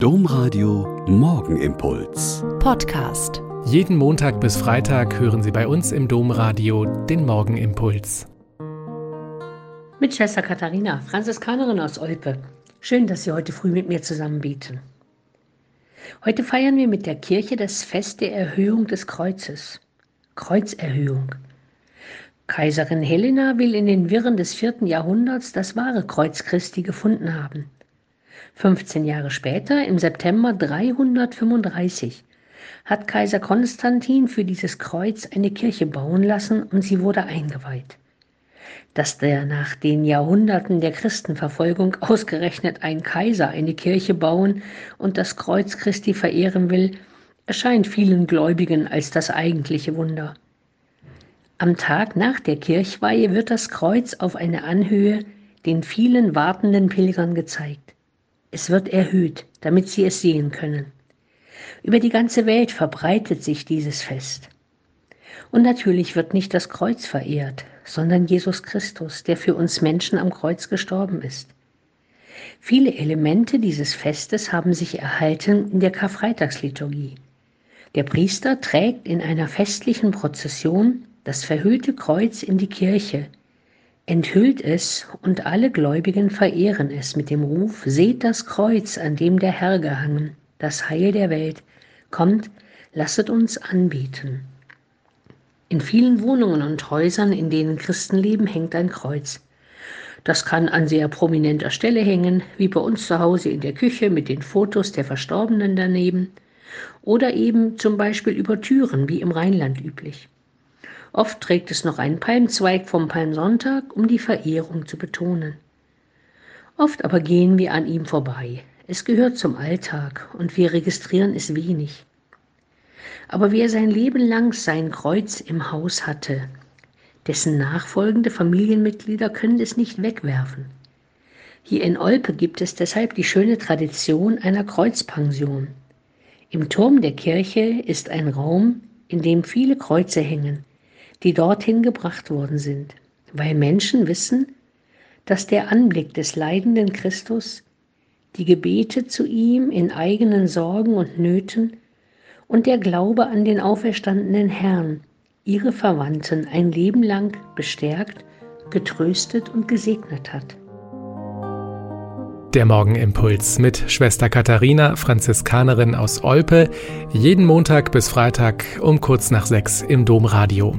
Domradio Morgenimpuls. Podcast. Jeden Montag bis Freitag hören Sie bei uns im Domradio den Morgenimpuls. Mit Schwester Katharina, Franziskanerin aus Olpe. Schön, dass Sie heute früh mit mir zusammen beten. Heute feiern wir mit der Kirche das Fest der Erhöhung des Kreuzes. Kreuzerhöhung. Kaiserin Helena will in den Wirren des vierten Jahrhunderts das wahre Kreuz Christi gefunden haben. 15 Jahre später, im September 335, hat Kaiser Konstantin für dieses Kreuz eine Kirche bauen lassen und sie wurde eingeweiht. Dass der nach den Jahrhunderten der Christenverfolgung ausgerechnet ein Kaiser eine Kirche bauen und das Kreuz Christi verehren will, erscheint vielen Gläubigen als das eigentliche Wunder. Am Tag nach der Kirchweihe wird das Kreuz auf eine Anhöhe den vielen wartenden Pilgern gezeigt. Es wird erhöht, damit sie es sehen können. Über die ganze Welt verbreitet sich dieses Fest. Und natürlich wird nicht das Kreuz verehrt, sondern Jesus Christus, der für uns Menschen am Kreuz gestorben ist. Viele Elemente dieses Festes haben sich erhalten in der Karfreitagsliturgie. Der Priester trägt in einer festlichen Prozession das verhüllte Kreuz in die Kirche, enthüllt es und alle Gläubigen verehren es mit dem Ruf, seht das Kreuz, an dem der Herr gehangen, das Heil der Welt, kommt, lasset uns anbieten. In vielen Wohnungen und Häusern, in denen Christen leben, hängt ein Kreuz. Das kann an sehr prominenter Stelle hängen, wie bei uns zu Hause in der Küche mit den Fotos der Verstorbenen daneben, oder eben zum Beispiel über Türen, wie im Rheinland üblich. Oft trägt es noch einen Palmzweig vom Palmsonntag, um die Verehrung zu betonen. Oft aber gehen wir an ihm vorbei. Es gehört zum Alltag und wir registrieren es wenig. Aber wer sein Leben lang sein Kreuz im Haus hatte, dessen nachfolgende Familienmitglieder können es nicht wegwerfen. Hier in Olpe gibt es deshalb die schöne Tradition einer Kreuzpension. Im Turm der Kirche ist ein Raum, in dem viele Kreuze hängen, die dorthin gebracht worden sind, weil Menschen wissen, dass der Anblick des leidenden Christus, die Gebete zu ihm in eigenen Sorgen und Nöten und der Glaube an den auferstandenen Herrn ihre Verwandten ein Leben lang bestärkt, getröstet und gesegnet hat. Der Morgenimpuls mit Schwester Katharina, Franziskanerin aus Olpe, jeden Montag bis Freitag um kurz nach sechs im Domradio.